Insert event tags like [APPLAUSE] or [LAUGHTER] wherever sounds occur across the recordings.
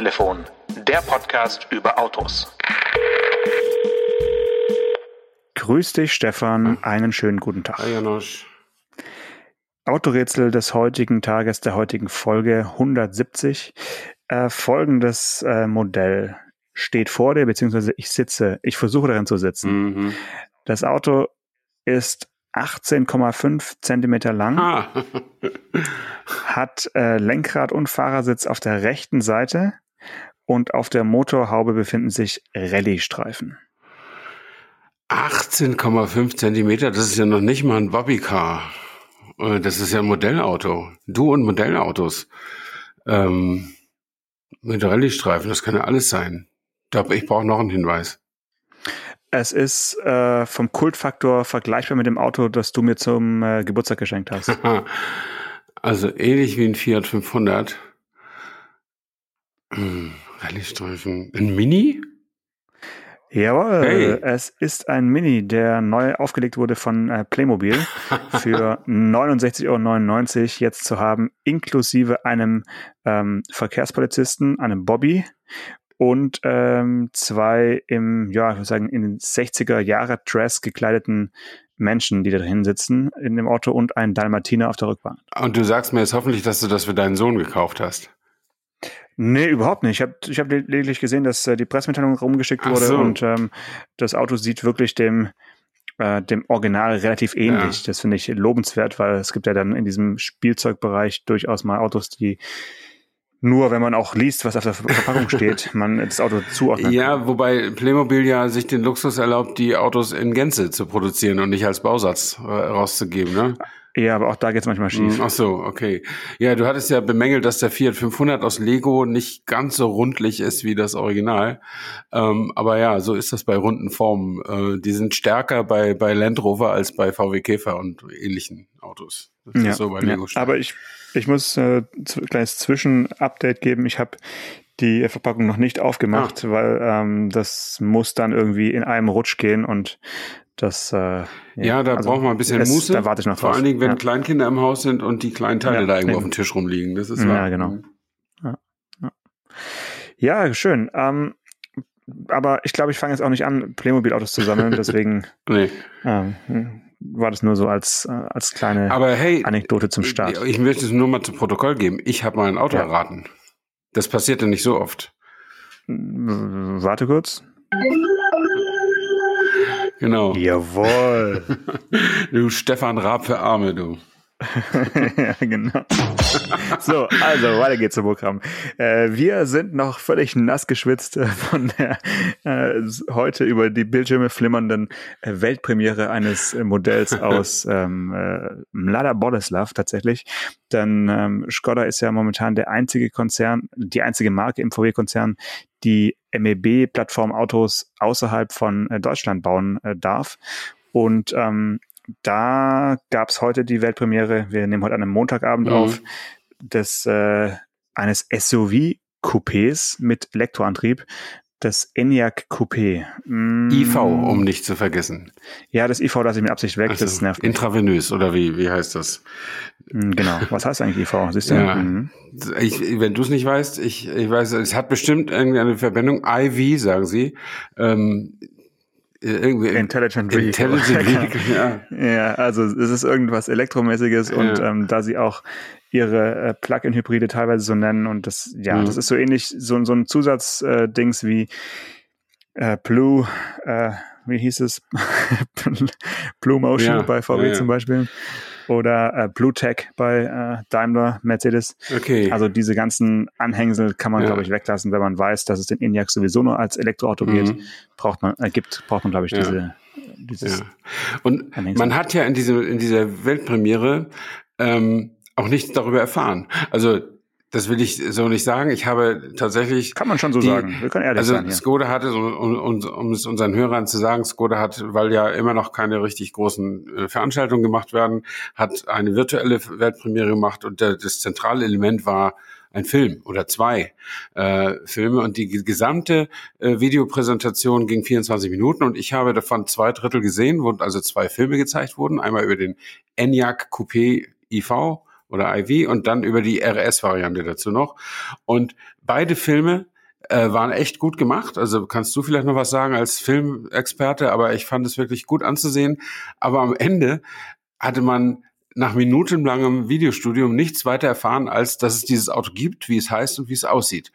Autotelefon, der Podcast über Autos. Grüß dich, Stefan. Einen schönen guten Tag. Hi, Janosch. Autorätsel des heutigen Tages, der heutigen Folge 170. Äh, folgendes äh, Modell steht vor dir, beziehungsweise ich sitze, ich versuche darin zu sitzen. Mhm. Das Auto ist 18,5 Zentimeter lang, Ah. hat äh, Lenkrad und Fahrersitz auf der rechten Seite und auf der Motorhaube befinden sich Rallye-Streifen. 18,5 Zentimeter, das ist ja noch nicht mal ein Bobbycar. Äh, Das ist ja ein Modellauto. Du und Modellautos. Ähm, mit Rallye-Streifen, das kann ja alles sein. Ich brauche noch einen Hinweis. Es ist äh, vom Kultfaktor vergleichbar mit dem Auto, das du mir zum äh, Geburtstag geschenkt hast. [LAUGHS] Also ähnlich wie ein Fiat 500. Hm, Rallye-Streifen. Ein Mini? Jawohl, Hey. es ist ein Mini, der neu aufgelegt wurde von äh, Playmobil für [LAUGHS] 69,99 Euro jetzt zu haben, inklusive einem ähm, Verkehrspolizisten, einem Bobby und ähm, zwei im, ja, ich würde sagen, in den 60er Jahre Dress gekleideten Menschen, die da drin sitzen in dem Auto und ein Dalmatiner auf der Rückbank. Und du sagst mir jetzt hoffentlich, dass du das für deinen Sohn gekauft hast. Nee, überhaupt nicht. Ich habe ich hab lediglich gesehen, dass äh, die Pressemitteilung rumgeschickt Ach wurde so. und ähm, das Auto sieht wirklich dem, äh, dem Original relativ ähnlich. Ja. Das finde ich lobenswert, weil es gibt ja dann in diesem Spielzeugbereich durchaus mal Autos, die nur, wenn man auch liest, was auf der Ver- Verpackung [LAUGHS] steht, man das Auto zuordnen Ja, wobei Playmobil ja sich den Luxus erlaubt, die Autos in Gänze zu produzieren und nicht als Bausatz äh, rauszugeben, ne? Ja, aber auch da geht's manchmal schief. Hm, Ach so, okay. Ja, du hattest ja bemängelt, dass der Fiat 500 aus Lego nicht ganz so rundlich ist wie das Original. Ähm, aber ja, so ist das bei runden Formen. Äh, die sind stärker bei, bei Land Rover als bei VW Käfer und ähnlichen Autos. Das Ja, ist so bei ja. Aber ich, ich muss äh, ein kleines Zwischenupdate geben. Ich habe die Verpackung noch nicht aufgemacht, Ah. weil ähm, das muss dann irgendwie in einem Rutsch gehen und das äh, ja, da also braucht man ein bisschen es- Muße. Da warte ich noch Vor drauf. allen Dingen, wenn ja. Kleinkinder im Haus sind und die kleinen Teile Ja, da irgendwo eben. auf dem Tisch rumliegen. Das ist Ja, genau. ja, schön. Ähm, aber ich glaube, ich fange jetzt auch nicht an, Playmobil-Autos zu sammeln, [LAUGHS] deswegen Nee. ähm, war das nur so als, äh, als kleine hey, Anekdote zum Start. Ich möchte es nur mal zu Protokoll geben. Ich habe mal ein Auto Ja. erraten. Das passiert ja nicht so oft. Warte kurz. Genau. Jawohl. [LAUGHS] Du Stefan Raab für Arme, du. Ja, [LAUGHS] genau. So, also weiter geht's zum Programm. Äh, wir sind noch völlig nass geschwitzt äh, von der äh, heute über die Bildschirme flimmernden äh, Weltpremiere eines Modells [LAUGHS] aus ähm, äh, Mlada Boleslav tatsächlich. Denn ähm, Skoda ist ja momentan der einzige Konzern, die einzige Marke im VW-Konzern, die MEB-Plattform-Autos außerhalb von äh, Deutschland bauen darf. Und ähm, da gab's heute die Weltpremiere. Wir nehmen heute an einem Montagabend Mhm. auf des äh, eines SUV-Coupés mit Elektroantrieb, das Enyaq Coupé. Mm, IV, um nicht zu vergessen. Ja, das IV lasse ich mit Absicht weg. das Also, nervt mich. intravenös, oder wie, wie heißt das? Mm, Genau. Was heißt eigentlich IV? Siehst du? Ja. Mhm. Ich, wenn du es nicht weißt, ich, ich weiß, es hat bestimmt irgendeine Verbindung. IV, sagen sie. Ähm, irgendwie Intelligent Vehicle. Intelligent [LAUGHS] Vehicle, ja. Ja, also es ist irgendwas Elektromäßiges und Ja. ähm, da sie auch ihre äh, Plug-in-Hybride teilweise so nennen und das, ja, Mhm. das ist so ähnlich, so, so ein Zusatzdings äh, wie äh, Blue, äh, wie hieß es? [LAUGHS] Blue Motion Ja, bei VW zum Beispiel oder äh, Blue Tech bei äh, Daimler, Mercedes. Okay. Also diese ganzen Anhängsel kann man, Ja. glaube ich, weglassen, wenn man weiß, dass es den Enyaq sowieso nur als Elektroauto geht. Mhm. Braucht man, äh, gibt, braucht man, glaube ich, Ja. diese, dieses Ja. Und Anhängsel. man hat ja in, diesem, in dieser Weltpremiere ähm, auch nichts darüber erfahren. Also das will ich so nicht sagen. Ich habe tatsächlich Kann man schon so Die- sagen. Wir können ehrlich also sein hier. Skoda hatte, um, um, um es unseren Hörern zu sagen, Skoda hat, weil ja immer noch keine richtig großen äh, Veranstaltungen gemacht werden, hat eine virtuelle Weltpremiere gemacht und der, das zentrale Element war ein Film oder zwei äh, Filme und die ge- gesamte äh, Videopräsentation ging 24 Minuten und ich habe davon zwei Drittel gesehen, wo also zwei Filme gezeigt wurden, einmal über den Enyaq Coupé IV oder IV und dann über die RS-Variante dazu noch. Und beide Filme äh, waren echt gut gemacht. Also kannst du vielleicht noch was sagen als Filmexperte, aber ich fand es wirklich gut anzusehen. Aber am Ende hatte man nach minutenlangem Videostudium nichts weiter erfahren, als dass es dieses Auto gibt, wie es heißt und wie es aussieht.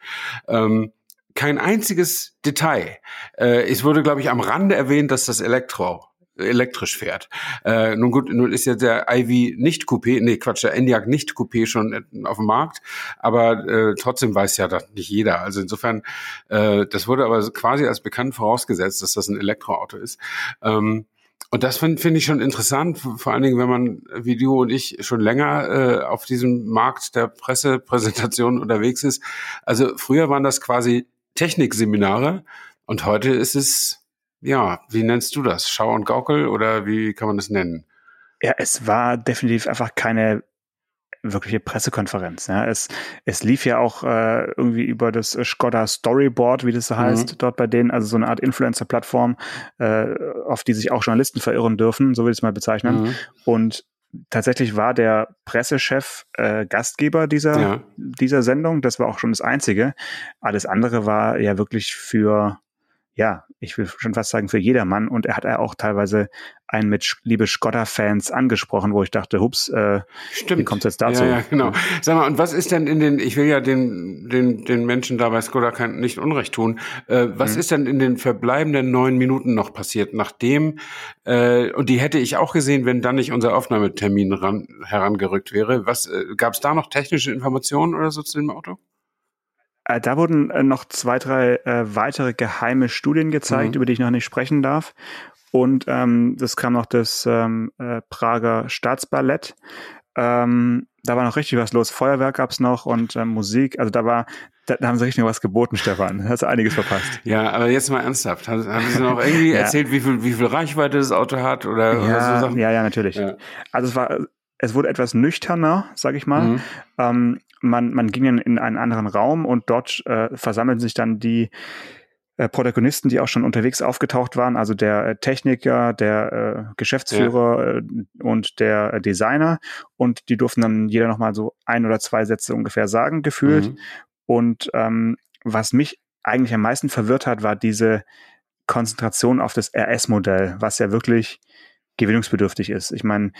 Ähm, kein einziges Detail. Äh, es wurde, glaube ich, am Rande erwähnt, dass das Elektro elektrisch fährt. Äh, nun gut, nun ist ja der Ivy nicht Coupé, nee, Quatsch, der Enyaq nicht Coupé schon auf dem Markt, aber äh, trotzdem weiß ja das nicht jeder. Also insofern, äh, das wurde aber quasi als bekannt vorausgesetzt, dass das ein Elektroauto ist. Ähm, und das finde find ich schon interessant, vor allen Dingen, wenn man wie du und ich schon länger äh, auf diesem Markt der Pressepräsentation [LAUGHS] unterwegs ist. Also früher waren das quasi Technikseminare und heute ist es ja, wie nennst du das? Schau und Gaukel oder wie kann man das nennen? Ja, es war definitiv einfach keine wirkliche Pressekonferenz. Ja. Es, es lief ja auch äh, irgendwie über das Skoda Storyboard, wie das so heißt, mhm. dort bei denen, also so eine Art Influencer-Plattform, äh, auf die sich auch Journalisten verirren dürfen, so will ich es mal bezeichnen. Mhm. Und tatsächlich war der Pressechef äh, Gastgeber dieser, ja. dieser Sendung. Das war auch schon das Einzige. Alles andere war ja wirklich für ja, ich will schon fast sagen, für jedermann. Und er hat ja auch teilweise einen mit liebe Skoda-Fans angesprochen, wo ich dachte, hups, äh, Stimmt. wie kommt jetzt dazu? Ja, ja, genau. Sag mal, und was ist denn in den, ich will ja den, den, den Menschen da bei Skoda kein, nicht Unrecht tun, äh, was mhm. ist denn in den verbleibenden neun Minuten noch passiert, nachdem, äh, und die hätte ich auch gesehen, wenn dann nicht unser Aufnahmetermin ran, herangerückt wäre. Was, äh, gab es da noch technische Informationen oder so zu dem Auto? Äh, da wurden äh, noch zwei, drei äh, weitere geheime Studien gezeigt, mhm. über die ich noch nicht sprechen darf. Und ähm, das kam noch das ähm, äh, Prager Staatsballett. Ähm, da war noch richtig was los. Feuerwerk gab's noch und äh, Musik. Also da war, da, da haben sie richtig was geboten, [LAUGHS] Stefan. Da hast du einiges verpasst. Ja, aber jetzt mal ernsthaft. Haben, haben Sie noch irgendwie [LAUGHS] ja. erzählt, wie viel, wie viel Reichweite das Auto hat oder, ja, oder so Sachen? Ja, ja, natürlich. Ja. Also es war, es wurde etwas nüchterner, sag ich mal. Mhm. Ähm, man, man ging in, in einen anderen Raum und dort äh, versammeln sich dann die äh, Protagonisten, die auch schon unterwegs aufgetaucht waren, also der äh, Techniker, der äh, Geschäftsführer ja. äh, und der äh, Designer. Und die durften dann jeder nochmal so ein oder zwei Sätze ungefähr sagen, gefühlt. Mhm. Und ähm, was mich eigentlich am meisten verwirrt hat, war diese Konzentration auf das RS-Modell, was ja wirklich gewinnungsbedürftig ist. Ich meine,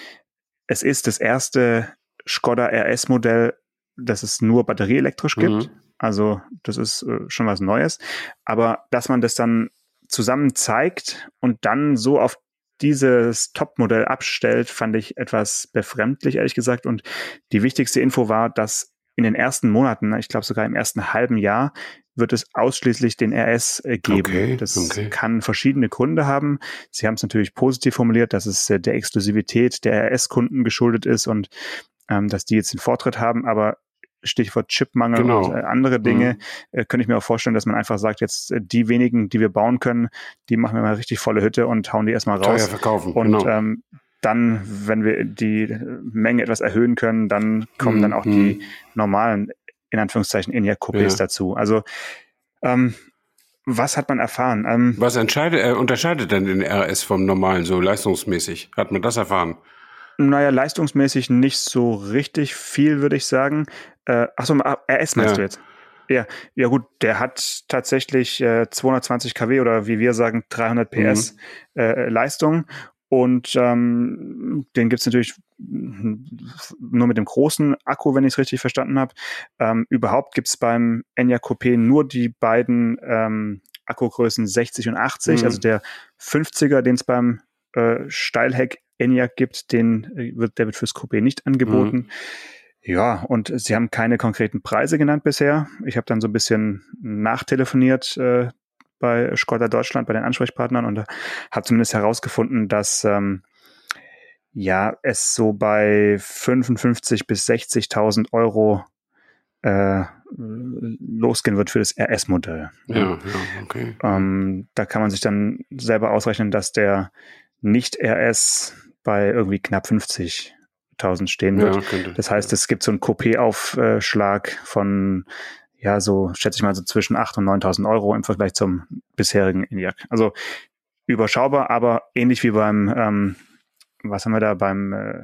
es ist das erste Skoda RS-Modell, dass es nur batterieelektrisch gibt. Mhm. Also das ist äh, schon was Neues. Aber dass man das dann zusammen zeigt und dann so auf dieses Top-Modell abstellt, fand ich etwas befremdlich, ehrlich gesagt. Und die wichtigste Info war, dass in den ersten Monaten, ich glaube sogar im ersten halben Jahr, wird es ausschließlich den RS äh, geben. Okay, das okay. kann verschiedene Gründe haben. Sie haben es natürlich positiv formuliert, dass es äh, der Exklusivität der RS-Kunden geschuldet ist und ähm, dass die jetzt den Vortritt haben. Aber Stichwort Chipmangel genau. und äh, andere Dinge, mhm. äh, könnte ich mir auch vorstellen, dass man einfach sagt, jetzt äh, die wenigen, die wir bauen können, die machen wir mal richtig volle Hütte und hauen die erstmal raus. Teuer verkaufen, und genau. ähm, dann, wenn wir die Menge etwas erhöhen können, dann kommen mhm. dann auch die mhm. normalen, in Anführungszeichen, Enyaq-Coupés ja. dazu. Also ähm, was hat man erfahren? Ähm, was entscheidet, äh, unterscheidet denn den RS vom normalen so leistungsmäßig? Hat man das erfahren? Naja, leistungsmäßig nicht so richtig viel, würde ich sagen. Äh, achso, RS meinst ja. du jetzt? Ja, ja gut, der hat tatsächlich äh, 220 kW oder wie wir sagen 300 PS mhm. äh, Leistung und ähm, den gibt's natürlich nur mit dem großen Akku, wenn ich es richtig verstanden habe. Ähm, überhaupt gibt's beim Enyaq Coupé nur die beiden ähm, Akkugrößen 60 und 80. Mhm. Also der 50er, den es beim äh, Steilheck Enyaq gibt, den äh, wird, der wird fürs Coupé nicht angeboten. Mhm. Ja, und sie haben keine konkreten Preise genannt bisher. Ich habe dann so ein bisschen nachtelefoniert äh, bei Skoda Deutschland, bei den Ansprechpartnern und habe zumindest herausgefunden, dass ähm, ja es so bei 55 bis 60.000 Euro äh, losgehen wird für das RS-Modell. Ja, ja, okay. Ähm, da kann man sich dann selber ausrechnen, dass der Nicht-RS bei irgendwie knapp 50.000 stehen wird. Ja, das heißt, es gibt so einen Coupé-Aufschlag von ja, so schätze ich mal so zwischen 8.000 und 9.000 Euro im Vergleich zum bisherigen ENIAC. Also überschaubar, aber ähnlich wie beim, ähm, was haben wir da beim äh,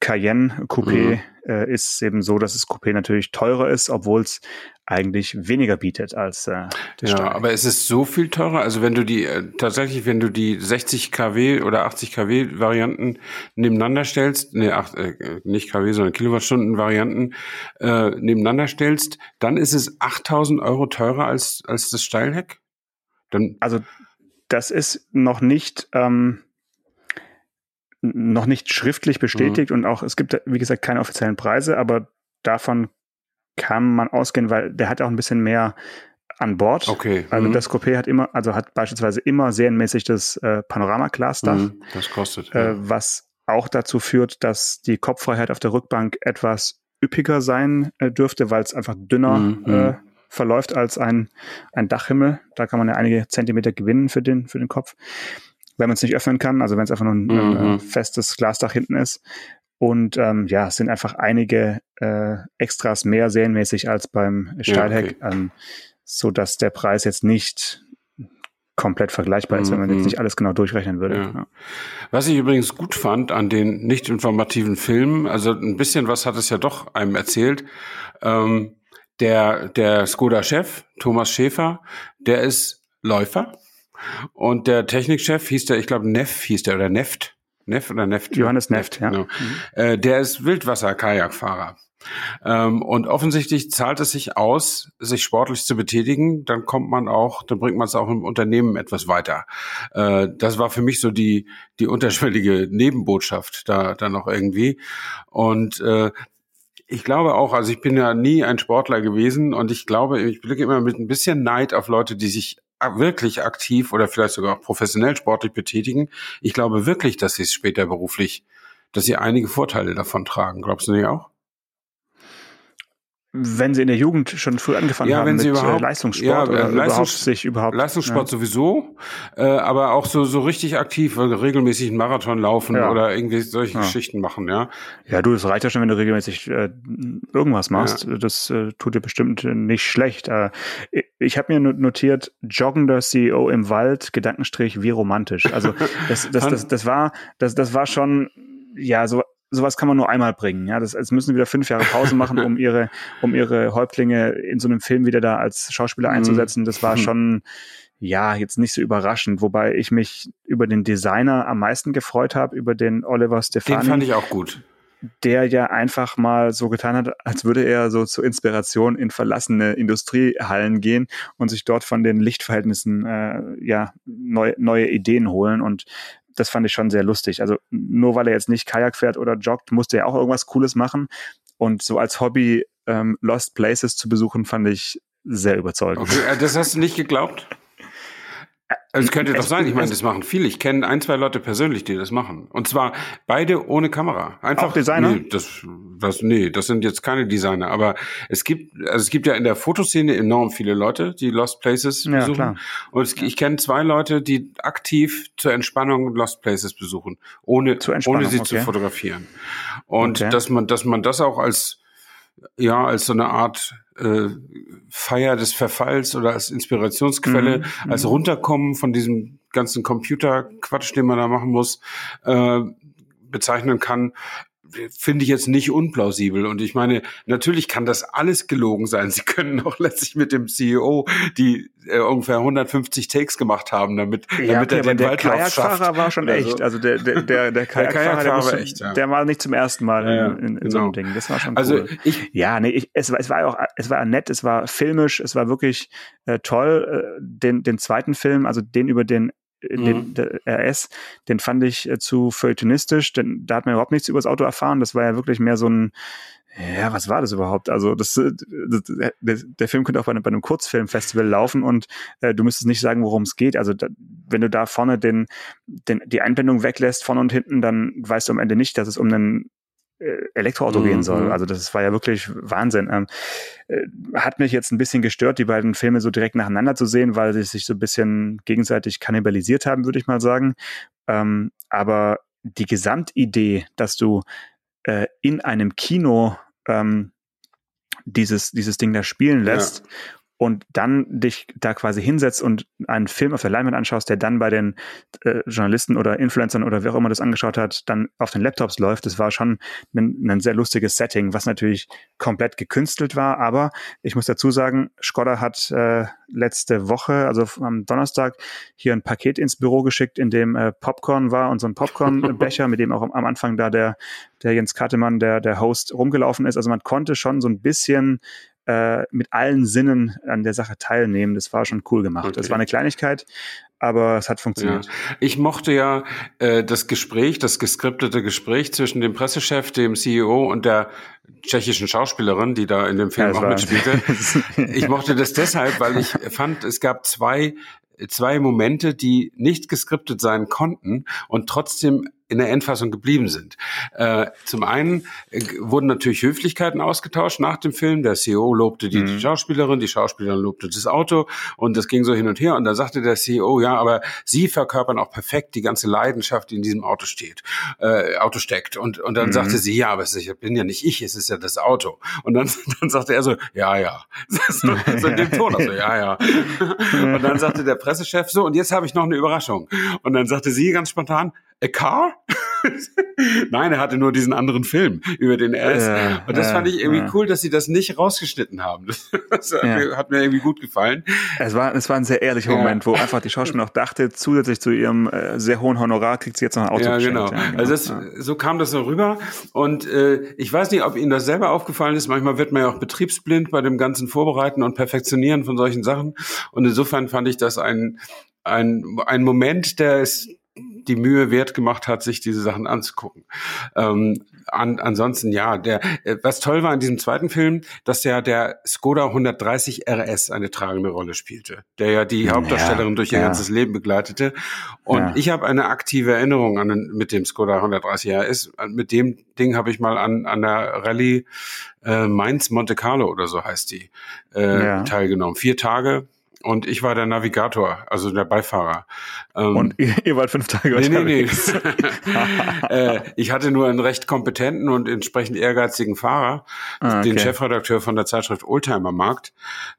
Cayenne Coupé mhm. äh, ist eben so, dass das Coupé natürlich teurer ist, obwohl es eigentlich weniger bietet als äh, das Ja, aber ist es so viel teurer? Also wenn du die äh, tatsächlich, wenn du die 60 kW oder 80 kW Varianten nebeneinander stellst, nee, ach, äh, nicht kW, sondern Kilowattstunden Varianten äh, nebeneinander stellst, dann ist es 8000 Euro teurer als als das Steilheck? Dann also das ist noch nicht ähm, noch nicht schriftlich bestätigt mhm. und auch es gibt, wie gesagt, keine offiziellen Preise, aber davon kann man ausgehen, weil der hat auch ein bisschen mehr an Bord. Okay. Also mhm. das Coupé hat immer, also hat beispielsweise immer serienmäßig das äh, Panorama-Glasdach. Mhm, das kostet. Äh, was auch dazu führt, dass die Kopffreiheit auf der Rückbank etwas üppiger sein äh, dürfte, weil es einfach dünner mhm, äh, mhm. verläuft als ein, ein Dachhimmel. Da kann man ja einige Zentimeter gewinnen für den, für den Kopf wenn man es nicht öffnen kann, also wenn es einfach nur ein, mhm. ein, festes Glasdach hinten ist. Und ähm, ja, es sind einfach einige äh, Extras mehr serienmäßig als beim Steilheck, ja, okay. ähm, so dass der Preis jetzt nicht komplett vergleichbar ist, wenn man jetzt mhm. nicht alles genau durchrechnen würde. Ja. Ja. Was ich übrigens gut fand an den nicht informativen Filmen, also ein bisschen was hat es ja doch einem erzählt. Ähm, der der Skoda-Chef Thomas Schäfer, der ist Läufer und der Technikchef hieß der, ich glaube, Neff hieß der oder Neft. Neff oder Neft? Johannes Neft, ja. Genau. Mhm. Äh, der ist Wildwasser-Kajakfahrer. Ähm, und offensichtlich zahlt es sich aus, sich sportlich zu betätigen. Dann kommt man auch, dann bringt man es auch im Unternehmen etwas weiter. Äh, das war für mich so die, die unterschwellige Nebenbotschaft da, da noch irgendwie. Und äh, ich glaube auch, also ich bin ja nie ein Sportler gewesen und ich glaube, ich blicke immer mit ein bisschen Neid auf Leute, die sich wirklich aktiv oder vielleicht sogar professionell sportlich betätigen. Ich glaube wirklich, dass sie es später beruflich, dass sie einige Vorteile davon tragen. Glaubst du nicht auch? Wenn sie in der Jugend schon früh angefangen ja, haben wenn sie mit äh, überhaupt, Leistungssport ja, oder Leistungs überhaupt sich überhaupt Leistungssport ja. sowieso, äh, aber auch so so richtig aktiv, weil regelmäßig einen Marathon laufen ja. oder irgendwie solche Geschichten machen, ja. Ja, du, das reicht ja schon, wenn du regelmäßig äh, irgendwas machst. Das äh, tut dir bestimmt nicht schlecht. Äh, ich habe mir notiert, joggender CEO im Wald, Gedankenstrich, wie romantisch. Also das, das, [LAUGHS] das, das war, das, das war schon ja, so sowas kann man nur einmal bringen. Ja, das, das müssen wieder fünf Jahre Pause machen, um ihre, um ihre Häuptlinge in so einem Film wieder da als Schauspieler mhm. einzusetzen. Das war mhm. schon, ja, jetzt nicht so überraschend, wobei ich mich über den Designer am meisten gefreut habe, über den Oliver Stefani. Den fand ich auch gut. Der ja einfach mal so getan hat, als würde er so zur Inspiration in verlassene Industriehallen gehen und sich dort von den Lichtverhältnissen äh, ja neu, neue Ideen holen. Und das fand ich schon sehr lustig. Also nur weil er jetzt nicht Kajak fährt oder joggt, musste er auch irgendwas Cooles machen. Und so als Hobby ähm, Lost Places zu besuchen, fand ich sehr überzeugend. Okay, äh, das hast du nicht geglaubt? Also es könnte doch sein, ich meine, das machen viele. Ich kenne ein, zwei Leute persönlich, die das machen. Und zwar beide ohne Kamera. Einfach Auch Designer? Nee, das, das, nee, das sind jetzt keine Designer. Aber es gibt, also es gibt ja in der Fotoszene enorm viele Leute, die Lost Places besuchen. Ja, klar. Und es, ich kenne zwei Leute, die aktiv zur Entspannung Lost Places besuchen, ohne, ohne sie okay. zu fotografieren. Und okay. dass man, dass man das auch als ja als so eine Art äh, Feier des Verfalls oder als Inspirationsquelle, mhm. als Runterkommen von diesem ganzen Computerquatsch, den man da machen muss, äh, bezeichnen kann finde ich jetzt nicht unplausibel. Und ich meine, natürlich kann das alles gelogen sein. Sie können auch letztlich mit dem CEO, die äh, ungefähr 150 Takes gemacht haben, damit, ja, damit okay, er den der Kajakfahrer war schon echt. Also der, der, der, der [LAUGHS] Kajakfahrer, der, Kajak war echt, ja. der war nicht zum ersten Mal ja, in, in, genau. so einem. Ding. Das war schon also cool. Ich, ja, nee, ich, es, war, es war auch, es war nett, es war filmisch, es war wirklich äh, toll. Äh, den, den zweiten Film, also den über den den, mhm. RS, den fand ich äh, zu feuilletonistisch, denn da hat man überhaupt nichts über das Auto erfahren. Das war ja wirklich mehr so ein, ja, was war das überhaupt? Also das, äh, das der, der, Film könnte auch bei einem, bei einem Kurzfilmfestival laufen und äh, du müsstest nicht sagen, worum es geht. Also da, wenn du da vorne den, den, die Einblendung weglässt, vorne und hinten, dann weißt du am Ende nicht, dass es um einen äh, Elektroauto mhm. gehen soll. Also das war ja wirklich Wahnsinn. Ähm, äh, hat mich jetzt ein bisschen gestört, die beiden Filme so direkt nacheinander zu sehen, weil sie sich so ein bisschen gegenseitig kannibalisiert haben, würde ich mal sagen. Ähm, aber die Gesamtidee, dass du äh, in einem Kino ähm, dieses, dieses Ding da spielen lässt ja und dann dich da quasi hinsetzt und einen Film auf der Leinwand anschaust, der dann bei den äh, Journalisten oder Influencern oder wer auch immer das angeschaut hat, dann auf den Laptops läuft. Das war schon ein, ein sehr lustiges Setting, was natürlich komplett gekünstelt war. Aber ich muss dazu sagen, Skoda hat äh, letzte Woche, also am Donnerstag, hier ein Paket ins Büro geschickt, in dem äh, Popcorn war und so ein Popcornbecher, [LAUGHS] mit dem auch am Anfang da der, der Jens Kattemann, der, der Host, rumgelaufen ist. Also man konnte schon so ein bisschen äh, mit allen Sinnen an der Sache teilnehmen. Das war schon cool gemacht. Okay. Das war eine Kleinigkeit, aber es hat funktioniert. Ja. Ich mochte ja äh, das Gespräch, das geskriptete Gespräch zwischen dem Pressechef, dem CEO und der tschechischen Schauspielerin, die da in dem Film ja, auch mitspielte. [LAUGHS] ich mochte das deshalb, weil ich fand, es gab zwei zwei Momente, die nicht geskriptet sein konnten und trotzdem in der Endfassung geblieben sind. Äh, zum einen äh, wurden natürlich Höflichkeiten ausgetauscht nach dem Film. Der CEO lobte die, mhm. die Schauspielerin, die Schauspielerin lobte das Auto und das ging so hin und her. Und da sagte der CEO, ja, aber Sie verkörpern auch perfekt die ganze Leidenschaft, die in diesem Auto steht, äh, Auto steckt. Und, und dann mhm. sagte sie, ja, aber es ist, ich bin ja nicht ich, es ist ja das Auto. Und dann, [LAUGHS] dann sagte er so, ja, ja. [LAUGHS] so, so in dem Ton, also, ja, ja. [LAUGHS] Und dann sagte der Pressechef so, und jetzt habe ich noch eine Überraschung. Und dann sagte sie ganz spontan, A Car? [LAUGHS] Nein, er hatte nur diesen anderen Film, über den ist. Ja, und das ja, fand ich irgendwie ja. cool, dass sie das nicht rausgeschnitten haben. Das, [LAUGHS] das hat, mir, hat, mir, irgendwie gut gefallen. Es war, es war ein sehr ehrlicher Moment, wo einfach die Schauspielerin auch dachte, zusätzlich zu ihrem äh, sehr hohen Honorar kriegt sie jetzt noch ein Auto. Ja, genau. genau. Also das, so kam das so rüber. Und äh, ich weiß nicht, ob Ihnen das selber aufgefallen ist. Manchmal wird man ja auch betriebsblind bei dem ganzen Vorbereiten und Perfektionieren von solchen Sachen. Und insofern fand ich das ein, ein, ein Moment, der ist die Mühe wert gemacht hat, sich diese Sachen anzugucken. Ähm, an, ansonsten ja, der äh, was toll war in diesem zweiten Film, dass ja der Skoda 130 RS eine tragende Rolle spielte, der ja die Hauptdarstellerin ja, durch ihr ja. ganzes Leben begleitete. Und ja. ich habe eine aktive Erinnerung an mit dem Skoda 130 RS. Mit dem Ding habe ich mal an an der Rallye äh, Mainz Monte Carlo oder so heißt die äh, teilgenommen. Vier Tage und ich war der Navigator, also der Beifahrer. Ähm, und ihr, wart fünf Tage nee, unterwegs? Nee, nee. [LAUGHS] [LAUGHS] äh, ich hatte nur einen recht kompetenten und entsprechend ehrgeizigen Fahrer, ah, okay. den Chefredakteur von der Zeitschrift Oldtimer Markt.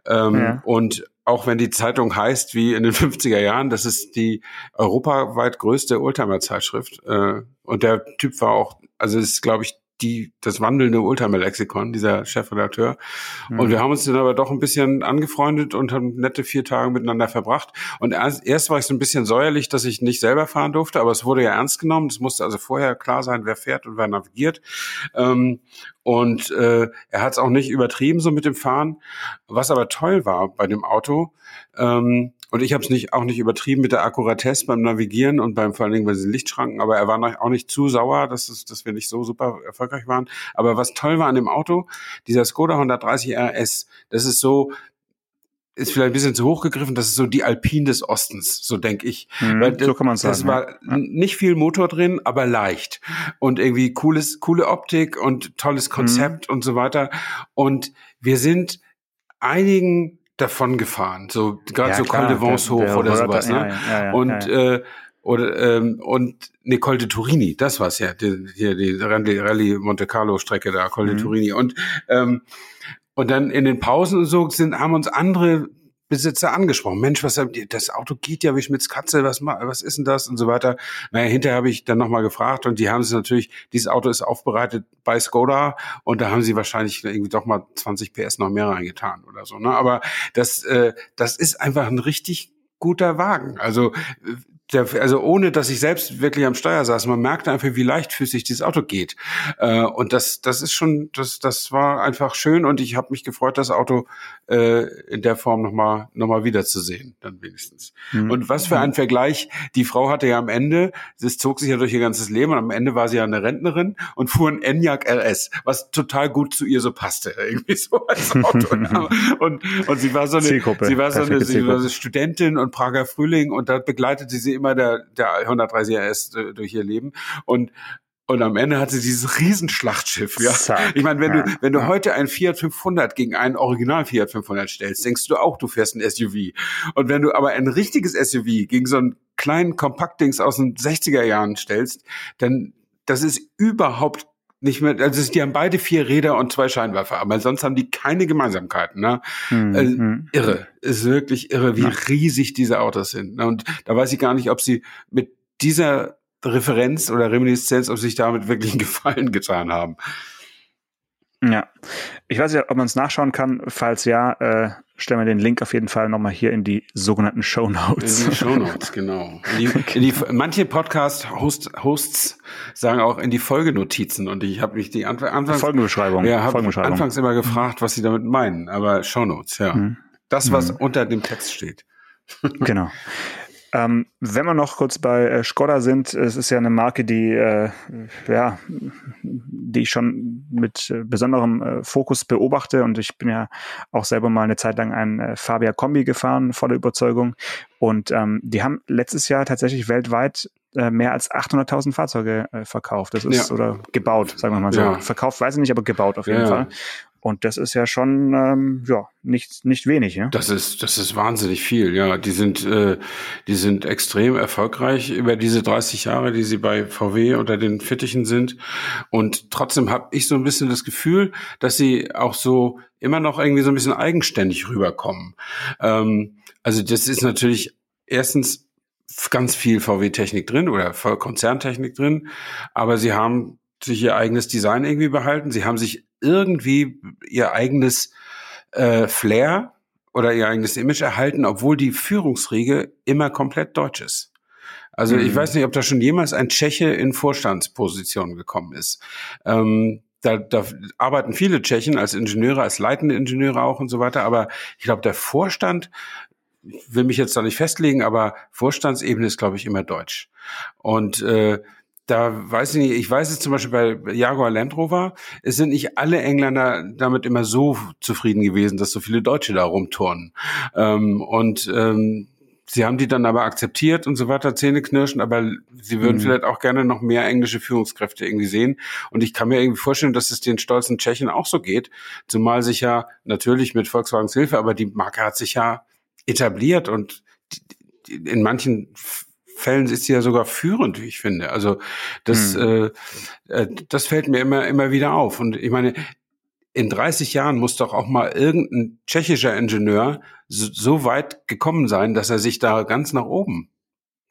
Ähm, ja. Und auch wenn die Zeitung heißt wie in den [LAUGHS] 50er Jahren, das ist die europaweit größte Oldtimer-Zeitschrift. Äh, und der Typ war auch, also es ist, glaube ich, die, das wandelnde Oldtimer-Lexikon, dieser Chefredakteur. Mhm. Und wir haben uns dann aber doch ein bisschen angefreundet und haben nette vier Tage miteinander verbracht. Und erst, erst war ich so ein bisschen säuerlich, dass ich nicht selber fahren durfte, aber es wurde ja ernst genommen. Es musste also vorher klar sein, wer fährt und wer navigiert. Ähm, und äh, er hat es auch nicht übertrieben so mit dem Fahren. Was aber toll war bei dem Auto, ähm, und ich habe es nicht, auch nicht übertrieben mit der Akkuratesse beim Navigieren und beim vor allen Dingen bei diesen Lichtschranken, aber er war noch, auch nicht zu sauer, dass, es, dass wir nicht so super erfolgreich waren. Aber was toll war an dem Auto, dieser Skoda 130 RS, das ist so, ist vielleicht ein bisschen zu hoch gegriffen, das ist so die Alpine des Ostens, so denke ich. Mhm, Weil, so kann man sagen. Das war ja. nicht viel Motor drin, aber leicht. Und irgendwie cooles, coole Optik und tolles Konzept mhm. und so weiter. Und wir sind einigen davon gefahren, so gerade ja, so Col de Vence hoch der, oder sowas. Ne? Ja, ja, und Äh, oder ähm, und ne Col de Turini, das war's ja, die, hier die Rallye, Rallye Monte Carlo Strecke da, Col de mhm. Turini und ähm, und dann in den Pausen und so sind haben uns andere Besitzer angesprochen. Mensch, was das Auto geht ja wie Schmitz Katze, was was ist denn das und so weiter. Naja, hinterher habe ich dann nochmal gefragt und die haben es natürlich, dieses Auto ist aufbereitet bei Skoda und da haben sie wahrscheinlich irgendwie doch mal 20 PS noch mehr reingetan oder so. Ne? Aber das, äh, das ist einfach ein richtig guter Wagen. Also der, also ohne, dass ich selbst wirklich am Steuer saß, man merkte einfach, wie leichtfüßig dieses Auto geht. Äh, und das, das ist schon, das, das war einfach schön und ich habe mich gefreut, das Auto äh, in der Form nochmal noch mal wiederzusehen, dann wenigstens. Mhm. Und was für ein Vergleich, die Frau hatte ja am Ende, das zog sich ja durch ihr ganzes Leben und am Ende war sie ja eine Rentnerin und fuhr ein Enyaq RS, was total gut zu ihr so passte, [LAUGHS] irgendwie so als Auto. [LAUGHS] und, und sie war so eine, sie war so eine, sie war so Studentin und Prager Frühling und da begleitete sie immer der, der 130 RS durch ihr Leben. Und und am Ende hat sie dieses Riesenschlachtschiff, ja. Zack, ich meine, wenn du, wenn du heute ein Fiat 500 gegen einen Original Fiat 500 stellst, denkst du auch, du fährst ein SUV. Und wenn du aber ein richtiges SUV gegen so einen kleinen Kompaktdings aus den 60er Jahren stellst, dann, das ist überhaupt nicht mehr, also die haben beide vier Räder und zwei Scheinwerfer, aber sonst haben die keine Gemeinsamkeiten. Ne? Mhm. Also, irre, ist wirklich irre, wie ja. riesig diese Autos sind. Ne? Und da weiß ich gar nicht, ob sie mit dieser Referenz oder Reminiszenz, ob sie sich damit wirklich einen Gefallen getan haben. Ja, ich weiß nicht, ob man es nachschauen kann. Falls ja, äh, stellen wir den Link auf jeden Fall nochmal hier in die sogenannten Show Notes. In die Show Notes, genau. In die, in die, manche Podcast-Hosts Hosts sagen auch in die Folgenotizen und ich habe mich die Anf anfangs, Folgenbeschreibung. Ja, Folgenbeschreibung. anfangs immer gefragt, was sie damit meinen, aber Show Notes, ja. Mhm. Das, was mhm. unter dem Text steht. genau. Ähm, wenn wir noch kurz bei äh, Skoda sind, es ist ja eine Marke, die, äh, ja, die ich schon mit äh, besonderem äh, Fokus beobachte und ich bin ja auch selber mal eine Zeit lang ein äh, Fabia Kombi gefahren, voller Überzeugung und ähm, die haben letztes Jahr tatsächlich weltweit äh, mehr als 800.000 Fahrzeuge verkauft. Das ist, ja. oder gebaut, sagen wir mal so. Ja. Verkauft weiß ich nicht, aber gebaut auf jeden ja. Fall. Und das ist ja schon ähm, ja nicht nicht wenig, ja. Das ist das ist wahnsinnig viel, ja. Die sind äh, die sind extrem erfolgreich über diese 30 Jahre, die sie bei VW unter den Fittichen sind. Und trotzdem habe ich so ein bisschen das Gefühl, dass sie auch so immer noch irgendwie so ein bisschen eigenständig rüberkommen. Ähm, also das ist natürlich erstens ganz viel VW-Technik drin oder Konzerntechnik drin, aber sie haben sich ihr eigenes Design irgendwie behalten. Sie haben sich irgendwie ihr eigenes äh, Flair oder ihr eigenes Image erhalten, obwohl die Führungsriege immer komplett deutsch ist. Also mhm. ich weiß nicht, ob da schon jemals ein Tscheche in Vorstandsposition gekommen ist. Ähm, da, da arbeiten viele Tschechen als Ingenieure, als leitende Ingenieure auch und so weiter, aber ich glaube, der Vorstand will mich jetzt da nicht festlegen, aber Vorstandsebene ist, glaube ich, immer deutsch. Und äh, da weiß ich nicht, ich weiß es zum Beispiel bei Jaguar Land Rover, es sind nicht alle Engländer damit immer so zufrieden gewesen, dass so viele Deutsche da rumturnen. Ähm, und ähm, sie haben die dann aber akzeptiert und so weiter, Zähne knirschen, aber sie würden mhm. vielleicht auch gerne noch mehr englische Führungskräfte irgendwie sehen. Und ich kann mir irgendwie vorstellen, dass es den stolzen Tschechen auch so geht, zumal sich ja natürlich mit Volkswagens Hilfe, aber die Marke hat sich ja etabliert und in manchen Fällen ist sie ja sogar führend, wie ich finde. Also das, hm. äh, äh, das fällt mir immer, immer wieder auf. Und ich meine, in 30 Jahren muss doch auch mal irgendein tschechischer Ingenieur so, so weit gekommen sein, dass er sich da ganz nach oben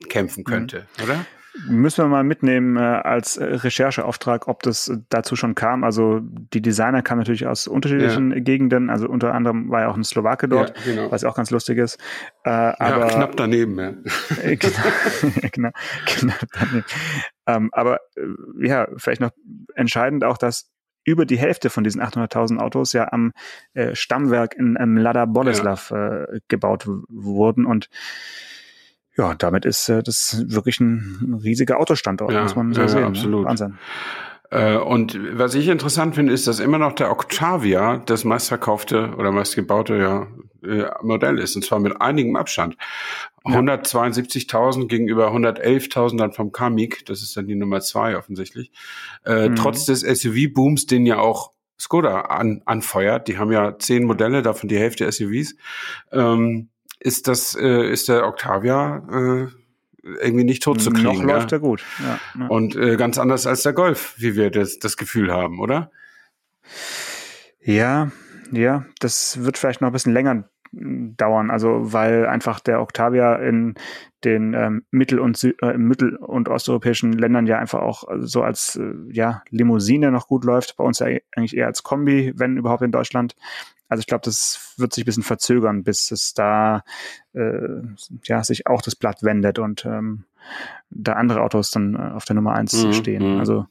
kämpfen hm. könnte, mhm. oder? Müssen wir mal mitnehmen äh, als äh, Rechercheauftrag, ob das dazu schon kam. Also die Designer kamen natürlich aus unterschiedlichen ja. Gegenden. Also unter anderem war ja auch ein Slowake dort, ja, genau. was auch ganz lustig ist. Äh, ja, aber knapp daneben, ja. [LAUGHS] genau, [LAUGHS] genau, knapp daneben. Ähm, aber äh, ja, vielleicht noch entscheidend auch, dass über die Hälfte von diesen 800.000 Autos ja am äh, Stammwerk in ähm, Lada Boleslav äh, gebaut wurden und ja, damit ist äh, das wirklich ein, riesiger Autostandort, ja, muss man so ja, sehen. Ne? Absolut. Ne? Wahnsinn. Äh, und was ich interessant finde, ist, dass immer noch der Octavia das meistverkaufte oder meistgebaute ja, äh, Modell ist, und zwar mit einigem Abstand. 172.000 gegenüber 111.000 dann vom Kamik, das ist dann die Nummer zwei offensichtlich. Äh, mhm. Trotz des SUV-Booms, den ja auch Skoda an, anfeuert, die haben ja zehn Modelle, davon die Hälfte SUVs. Ähm, ist das, äh, ist der Octavia äh, irgendwie nicht tot zu kriegen. Noch läuft ja? er gut. Ja, ja. Und äh, ganz anders als der Golf, wie wir das, das Gefühl haben, oder? Ja, ja, das wird vielleicht noch ein bisschen länger dauern, also weil einfach der Octavia in den ähm, mittel- und Sü äh, mittel- und osteuropäischen Ländern ja einfach auch so als äh, ja Limousine noch gut läuft, bei uns ja eigentlich eher als Kombi, wenn überhaupt in Deutschland. Also ich glaube, das wird sich ein bisschen verzögern, bis es da äh, ja sich auch das Blatt wendet und ähm, da andere Autos dann äh, auf der Nummer eins mhm, stehen. Mhm. Also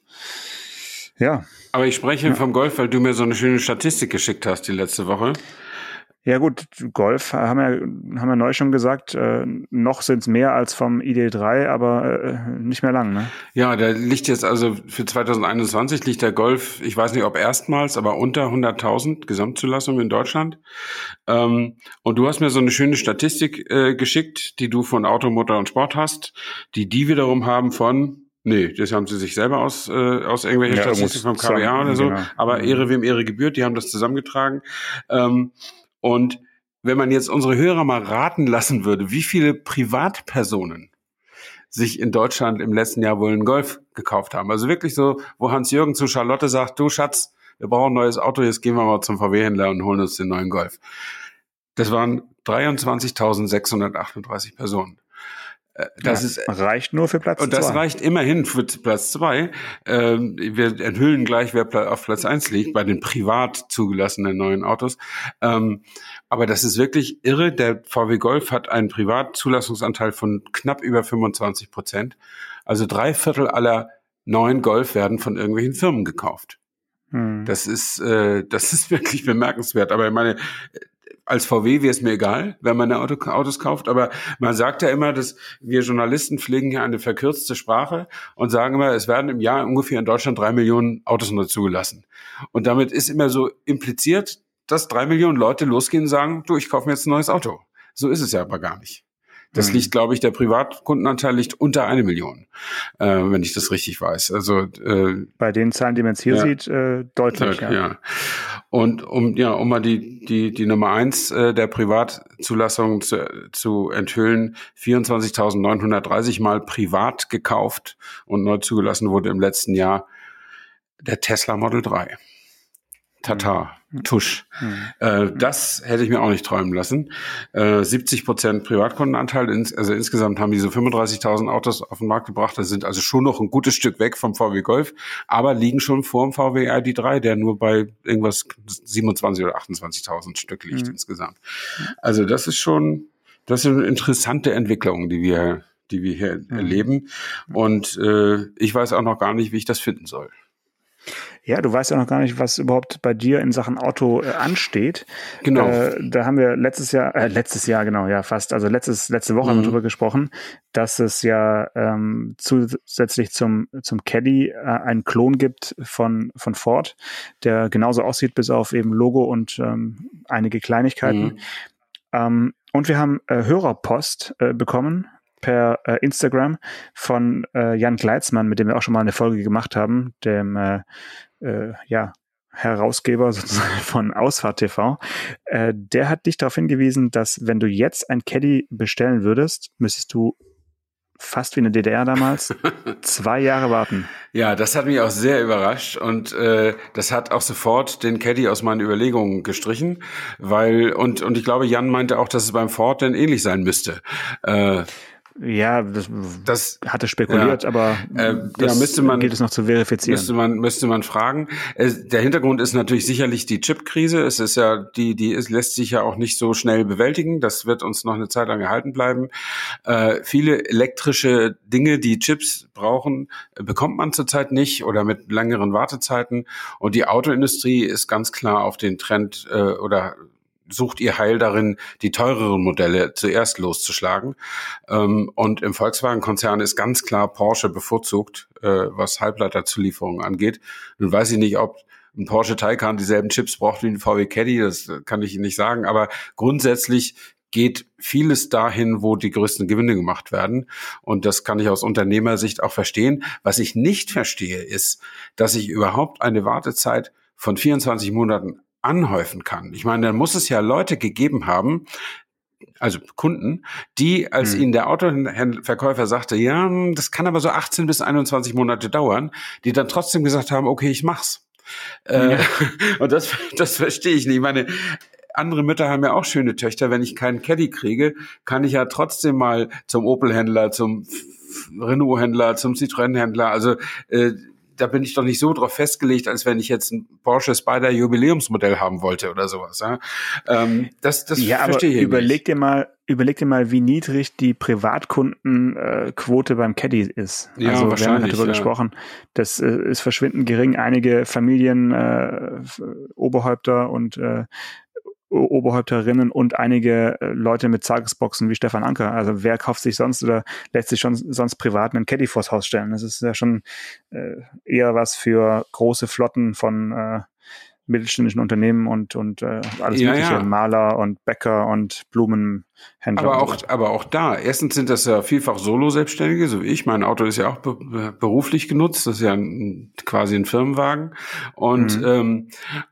ja. Aber ich spreche ja. vom Golf, weil du mir so eine schöne Statistik geschickt hast die letzte Woche. Ja gut, Golf haben wir, haben wir neu schon gesagt, äh, noch sind es mehr als vom ID3, aber äh, nicht mehr lang. Ne? Ja, der liegt jetzt also für 2021 liegt der Golf, ich weiß nicht ob erstmals, aber unter 100.000 Gesamtzulassung in Deutschland. Ähm, und du hast mir so eine schöne Statistik äh, geschickt, die du von Automotor und Sport hast, die die wiederum haben von Nee, das haben sie sich selber aus, äh, aus irgendwelchen ja, Statistiken vom KWA oder so. Genau. Aber mhm. Ehre wem Ehre gebührt, die haben das zusammengetragen. Ähm, und wenn man jetzt unsere Hörer mal raten lassen würde, wie viele Privatpersonen sich in Deutschland im letzten Jahr wohl einen Golf gekauft haben. Also wirklich so, wo Hans-Jürgen zu Charlotte sagt, du Schatz, wir brauchen ein neues Auto, jetzt gehen wir mal zum VW-Händler und holen uns den neuen Golf. Das waren 23.638 Personen. Äh, das ja, ist, reicht nur für Platz zwei. Und das zwei. reicht immerhin für Platz zwei. Ähm, wir enthüllen gleich, wer auf Platz eins liegt, bei den privat zugelassenen neuen Autos. Ähm, aber das ist wirklich irre. Der VW Golf hat einen Privatzulassungsanteil von knapp über 25 Prozent. Also drei Viertel aller neuen Golf werden von irgendwelchen Firmen gekauft. Hm. Das ist, äh, das ist [LAUGHS] wirklich bemerkenswert. Aber ich meine, als VW wäre es mir egal, wenn man Auto, Autos kauft, aber man sagt ja immer, dass wir Journalisten pflegen hier eine verkürzte Sprache und sagen immer, es werden im Jahr ungefähr in Deutschland drei Millionen Autos nur zugelassen. Und damit ist immer so impliziert, dass drei Millionen Leute losgehen und sagen, du, ich kaufe mir jetzt ein neues Auto. So ist es ja aber gar nicht. Das mhm. liegt, glaube ich, der Privatkundenanteil liegt unter eine Million, äh, wenn ich das richtig weiß. Also äh, bei den Zahlen, die man jetzt hier ja, sieht, äh, deutlich. Ja. ja. Und um ja, um mal die die die Nummer eins äh, der Privatzulassung zu, zu enthüllen: 24.930 Mal privat gekauft und neu zugelassen wurde im letzten Jahr der Tesla Model 3. Tata, mhm. Tusch. Mhm. Äh, das hätte ich mir auch nicht träumen lassen. Äh, 70 Prozent Privatkundenanteil, ins, also insgesamt haben die so 35.000 Autos auf den Markt gebracht. Das sind also schon noch ein gutes Stück weg vom VW Golf, aber liegen schon vor dem VW ID3, der nur bei irgendwas 27 oder 28.000 Stück liegt mhm. insgesamt. Also das ist schon, das sind interessante Entwicklungen, die wir, die wir hier mhm. erleben. Und äh, ich weiß auch noch gar nicht, wie ich das finden soll. Ja, du weißt ja noch gar nicht, was überhaupt bei dir in Sachen Auto äh, ansteht. Genau. Äh, da haben wir letztes Jahr, äh, letztes Jahr genau, ja fast, also letztes, letzte Woche mhm. haben wir mhm. drüber gesprochen, dass es ja ähm, zusätzlich zum zum Caddy äh, einen Klon gibt von von Ford, der genauso aussieht, bis auf eben Logo und ähm, einige Kleinigkeiten. Mhm. Ähm, und wir haben äh, Hörerpost äh, bekommen per äh, Instagram von äh, Jan Gleitzmann, mit dem wir auch schon mal eine Folge gemacht haben, dem äh, äh, ja, Herausgeber sozusagen [LAUGHS] von Ausfahrt TV, äh, der hat dich darauf hingewiesen, dass wenn du jetzt ein Caddy bestellen würdest, müsstest du fast wie eine DDR damals, [LAUGHS] zwei Jahre warten. Ja, das hat mich auch sehr überrascht und äh, das hat auch sofort den Caddy aus meinen Überlegungen gestrichen, weil und und ich glaube, Jan meinte auch, dass es beim Ford dann ähnlich sein müsste. Äh, ja, das, das hatte spekuliert, ja, aber äh, das ja, müsste man, geht es noch zu verifizieren. Müsste man, müsste man fragen. Äh, der Hintergrund ist natürlich sicherlich die Chip-Krise. Es ist ja, die, die ist, lässt sich ja auch nicht so schnell bewältigen. Das wird uns noch eine Zeit lang erhalten bleiben. Äh, viele elektrische Dinge, die Chips brauchen, bekommt man zurzeit nicht oder mit längeren Wartezeiten. Und die Autoindustrie ist ganz klar auf den Trend äh, oder sucht ihr Heil darin, die teureren Modelle zuerst loszuschlagen. Ähm, und im Volkswagen-Konzern ist ganz klar Porsche bevorzugt, äh, was Halbleiterzulieferungen angeht. Nun weiß ich nicht, ob ein Porsche Taycan dieselben Chips braucht wie ein VW Caddy, das kann ich Ihnen nicht sagen. Aber grundsätzlich geht vieles dahin, wo die größten Gewinne gemacht werden. Und das kann ich aus Unternehmersicht auch verstehen. Was ich nicht verstehe, ist, dass ich überhaupt eine Wartezeit von 24 Monaten anhäufen kann. Ich meine, dann muss es ja Leute gegeben haben, also Kunden, die, als hm. ihnen der Autoverkäufer sagte, ja, das kann aber so 18 bis 21 Monate dauern, die dann trotzdem gesagt haben, okay, ich mach's. Äh, ja. Äh, [LAUGHS] und das, das verstehe ich nicht. Ich meine, andere Mütter haben ja auch schöne Töchter. Wenn ich keinen Caddy kriege, kann ich ja trotzdem mal zum Opel-Händler, zum Renault-Händler, zum Citroën-Händler. Also äh, da bin ich doch nicht so drauf festgelegt, als wenn ich jetzt ein Porsche Spider Jubiläumsmodell haben wollte oder sowas. Ja, ähm, das, das ja, verstehe ich überleg nicht. dir mal, überleg dir mal, wie niedrig die Privatkundenquote äh, beim Caddy ist. Ja, also wir haben darüber ja. gesprochen. Das äh, ist verschwindend gering. Einige Familien, äh, Oberhäupter und äh, Oberhäupterinnen und einige äh, Leute mit Tagesboxen wie Stefan Anker. Also wer kauft sich sonst oder lässt sich schon sonst privat einen Caddy vors Haus stellen? Das ist ja schon äh, eher was für große Flotten von äh, mittelständischen Unternehmen und, und äh, alles ja, mögliche, ja. Maler und Bäcker und Blumenhändler. Aber auch, aber auch da, erstens sind das ja vielfach Solo-Selbstständige, so wie ich. Mein Auto ist ja auch be beruflich genutzt, das ist ja ein, quasi ein Firmenwagen. Und, mhm. ähm,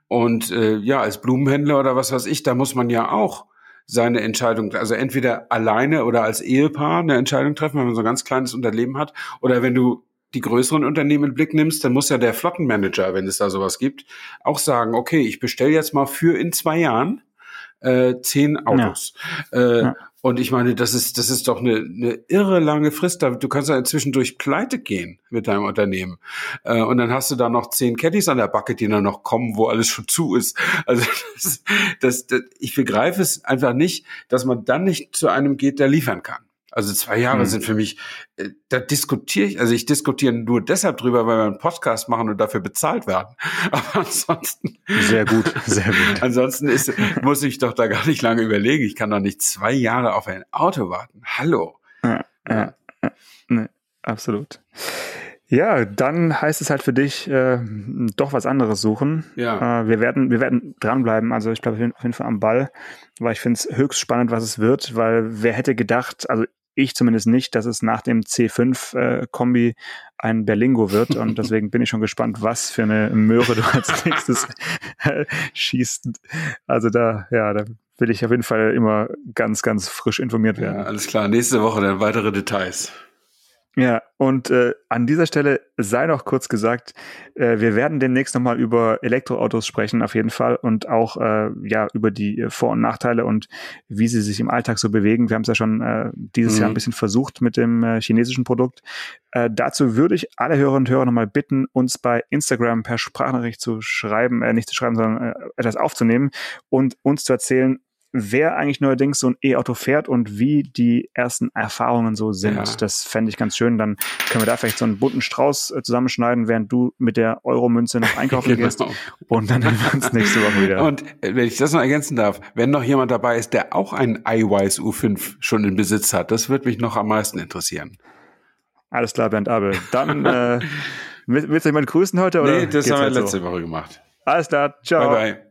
und äh, ja, als Blumenhändler oder was weiß ich, da muss man ja auch seine Entscheidung, also entweder alleine oder als Ehepaar eine Entscheidung treffen, wenn man so ein ganz kleines Unternehmen hat, oder wenn du die größeren Unternehmen in Blick nimmst, dann muss ja der Flottenmanager, wenn es da sowas gibt, auch sagen, okay, ich bestelle jetzt mal für in zwei Jahren äh, zehn Autos. Ja. Äh, ja. Und ich meine, das ist, das ist doch eine, eine irre lange Frist. Du kannst ja inzwischen durch Pleite gehen mit deinem Unternehmen. Äh, und dann hast du da noch zehn Caddies an der Backe, die dann noch kommen, wo alles schon zu ist. [LAUGHS] Also das, das, das, ich begreife es einfach nicht, dass man dann nicht zu einem geht, der liefern kann. Also zwei Jahre hm. sind für mich, äh, da diskutiere ich, also ich diskutiere nur deshalb drüber, weil wir einen Podcast machen und dafür bezahlt werden. [LAUGHS] Aber ansonsten. Sehr gut, sehr gut. [LAUGHS] ansonsten ist, muss ich doch da gar nicht lange überlegen. Ich kann doch nicht zwei Jahre auf ein Auto warten. Hallo. Ja, ja, ja, nee, absolut. Ja, dann heißt es halt für dich äh, doch was anderes suchen. Ja. Äh, wir werden, wir werden dranbleiben. Also ich bleibe auf jeden Fall am Ball, weil ich finde es höchst spannend, was es wird, weil wer hätte gedacht, also ich zumindest nicht, dass es nach dem C5-Kombi äh, ein Berlingo wird. [LAUGHS] Und deswegen bin ich schon gespannt, was für eine Möhre du als [LAUGHS] nächstes äh, schießt. Also da, ja, da will ich auf jeden Fall immer ganz, ganz frisch informiert werden. Ja, alles klar. Nächste Woche dann weitere Details. Ja, und äh, an dieser Stelle sei noch kurz gesagt, äh, wir werden demnächst nochmal über Elektroautos sprechen, auf jeden Fall, und auch äh, ja über die äh, Vor- und Nachteile und wie sie sich im Alltag so bewegen. Wir haben es ja schon äh, dieses mhm. Jahr ein bisschen versucht mit dem äh, chinesischen Produkt. Äh, dazu würde ich alle Hörerinnen und Hörer nochmal bitten, uns bei Instagram per Sprachnachricht zu schreiben, äh, nicht zu schreiben, sondern äh, etwas aufzunehmen und uns zu erzählen, wer eigentlich neuerdings so ein E-Auto fährt und wie die ersten Erfahrungen so sind. Ja. Das fände ich ganz schön. Dann können wir da vielleicht so einen bunten Strauß äh, zusammenschneiden, während du mit der Euromünze noch einkaufen [LAUGHS] genau. gehst. Und dann hören wir uns nächste Woche wieder. Und äh, wenn ich das noch ergänzen darf, wenn noch jemand dabei ist, der auch ein iWise U5 schon in Besitz hat, das würde mich noch am meisten interessieren. Alles klar, Bernd Abel. Dann äh, [LAUGHS] willst du jemanden grüßen heute? Oder nee, das haben wir halt letzte so? Woche gemacht. Alles klar, ciao. Bye, bye.